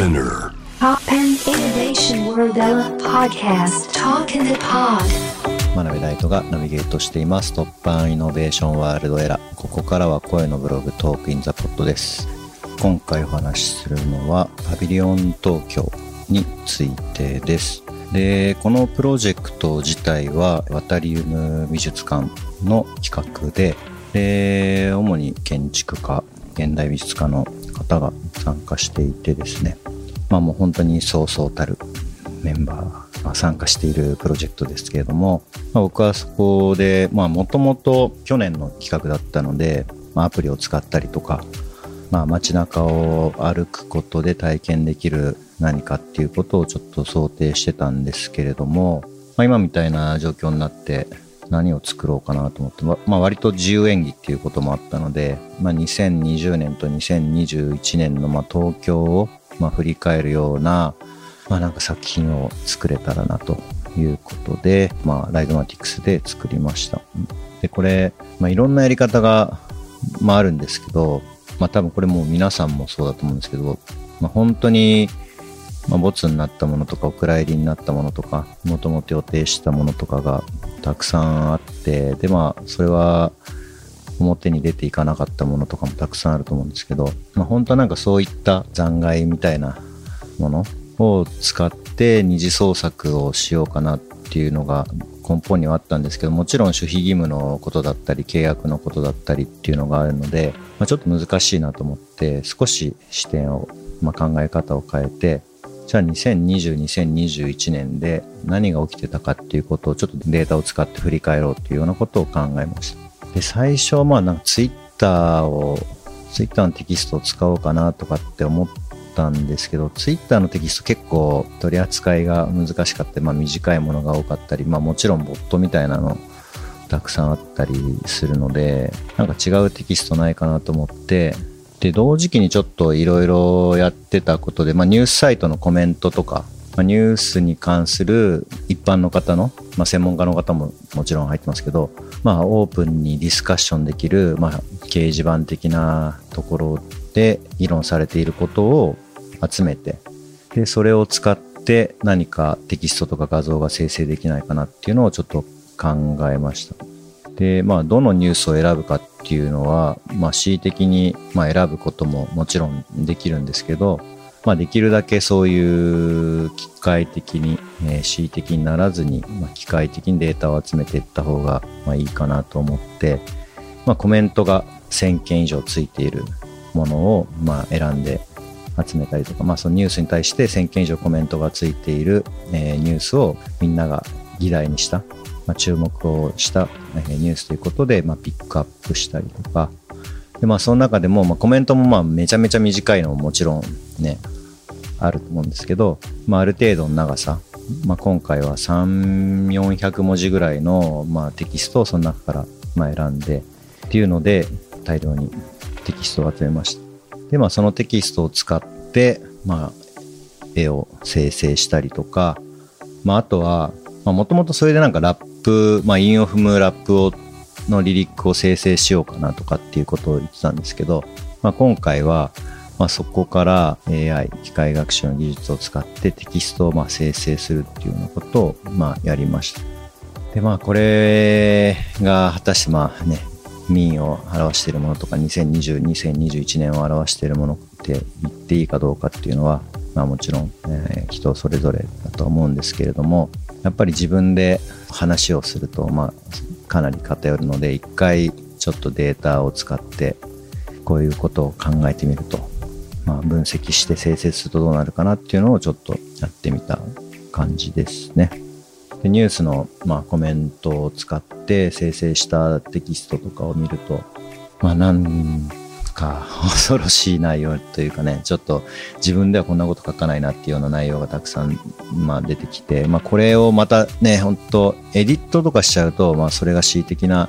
Spinner. Toppan Innovation World Podcast. Talk in the Pod. 真鍋大度がナビゲートしています。 Toppan Innovation World Era ここからは声のブログ Talk in the Pod です。今回お話しするのはパビリオン東京についてです。でこのプロジェクト自体はワタリウム美術館の企画で。で主に建築家現代美術家の方が参加していてですねまあもう本当にそうそうたるメンバーが参加しているプロジェクトですけれども、まあ、僕はそこでもともと去年の企画だったので、まあ、アプリを使ったりとか、まあ、街中を歩くことで体験できる何かっていうことをちょっと想定してたんですけれども、まあ、今みたいな状況になって何を作ろうかなと思って、まあ、割と自由演技っていうこともあったので、まあ、2020年と2021年のま東京をま振り返るような、まあ、なんか作品を作れたらなということで、まあ、ライドマティクスで作りました。で、これ、まあ、いろんなやり方が、まあ、あるんですけど、まあ、多分これもう皆さんもそうだと思うんですけど、まあ、本当に、まあ、ボツになったものとか、お蔵入りになったものとか、もともと予定したものとかがたくさんあって、で、まあ、それは、表に出ていかなかったものとかもたくさんあると思うんですけど、まあ、本当はなんかそういった残骸みたいなものを使って二次創作をしようかなっていうのが根本にはあったんですけどもちろん守秘義務のことだったり契約のことだったりっていうのがあるので、まあ、ちょっと難しいなと思って少し視点を、まあ、考え方を変えてじゃあ2020、2021年で何が起きてたかっていうことをちょっとデータを使って振り返ろうっていうようなことを考えました。で、最初、まあなんかツイッターを、ツイッターのテキストを使おうかなとかって思ったんですけど、ツイッターのテキスト結構取り扱いが難しかった、まあ短いものが多かったり、まあもちろんボットみたいなのたくさんあったりするので、なんか違うテキストないかなと思って、で、同時期にちょっといろいろやってたことで、まあニュースサイトのコメントとか、まあ、ニュースに関する一般の方の、まあ、専門家の方ももちろん入ってますけど、まあ、オープンにディスカッションできる、まあ、掲示板的なところで議論されていることを集めて、で、それを使って何かテキストとか画像が生成できないかなっていうのをちょっと考えました。で、まあ、どのニュースを選ぶかっていうのは、まあ、恣意的に、まあ、選ぶことももちろんできるんですけど、まあ、できるだけそういう機械的に、えー、恣意的にならずに、まあ、機械的にデータを集めていった方が、まあ、いいかなと思って、まあ、コメントが1000件以上ついているものを、まあ、選んで集めたりとか、まあ、そのニュースに対して1000件以上コメントがついている、えー、ニュースをみんなが議題にした、まあ、注目をした、ニュースということで、まあ、ピックアップしたりとか、で、まあ、その中でも、まあ、コメントもまあ、めちゃめちゃ短いのももちろんね、あると思うんですけど、まあ、ある程度の長さ、まあ、今回は3、400文字ぐらいの、まあ、テキストをその中から、ま、選んで、っていうので、大量にテキストを集めました。で、まあ、そのテキストを使って、まあ、絵を生成したりとか、まあ、あとは、まあ、もともとそれでなんかラップ、まあ、韻を踏むラップをのリリックを生成しようかなとかっていうことを言ってたんですけど、まあ、今回は、まあ、そこから AI、機械学習の技術を使ってテキストをまあ生成するっていうようなことをまあやりました。で、まあこれが果たしてまあね、民意を表しているものとか2020、2021年を表しているものって言っていいかどうかっていうのは、まあもちろん、えー、人それぞれだと思うんですけれども、やっぱり自分で話をすると、まあかなり偏るので一回ちょっとデータを使ってこういうことを考えてみると、まあ、分析して生成するとどうなるかなっていうのをちょっとやってみた感じですね。でニュースの、まあ、コメントを使って生成したテキストとかを見ると、まあ、なんか 恐ろしい内容というかね、ちょっと自分ではこんなこと書かないなっていうような内容がたくさん、まあ、出てきて、まあ、これをまたね、本当エディットとかしちゃうと、まあ、それが恣意的な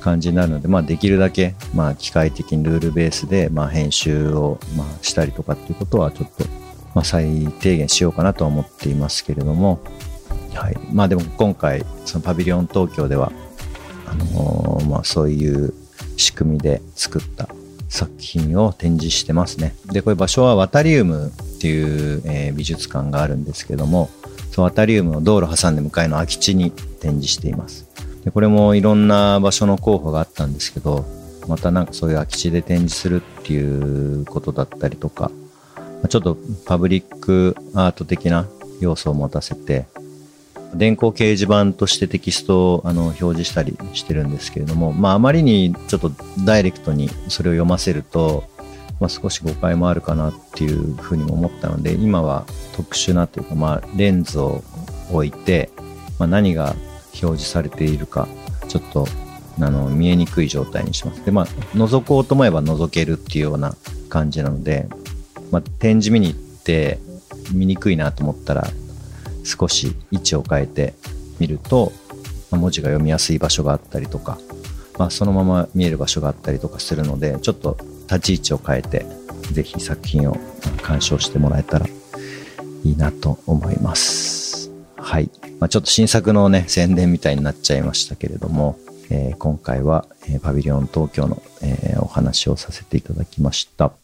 感じになるので、まあ、できるだけ、まあ、機械的にルールベースで、まあ、編集を、まあ、したりとかっていうことは、ちょっと、まあ、最低限しようかなとは思っていますけれども、はい。まあ、でも今回、そのパビリオン東京では、あのー、まあ、そういう仕組みで作った作品を展示してますね。で、これ場所はワタリウムっていう、えー美術館があるんですけども、そのアタリウムの道路挟んで向かいの空き地に展示しています。でこれもいろんな場所の候補があったんですけど、またなんかそういう空き地で展示するっていうことだったりとか、ちょっとパブリックアート的な要素を持たせて、電光掲示板としてテキストをあの表示したりしてるんですけれども、まあ、あまりにちょっとダイレクトにそれを読ませると、まあ、少し誤解もあるかなっていうふうにも思ったので、今は特殊なというか、まあ、レンズを置いて、まあ、何が表示されているか、ちょっとあの見えにくい状態にします。で、まあ、覗こうと思えば覗けるっていうような感じなので、まあ、展示見に行って見にくいなと思ったら、少し位置を変えてみると、まあ文字が読みやすい場所があったりとか、まあ、そのまま見える場所があったりとかするのでちょっと立ち位置を変えてぜひ作品を鑑賞してもらえたらいいなと思いますはい、まあ、ちょっと新作のね宣伝みたいになっちゃいましたけれども、えー今回は、えーパビリオン東京の、えーお話をさせていただきました。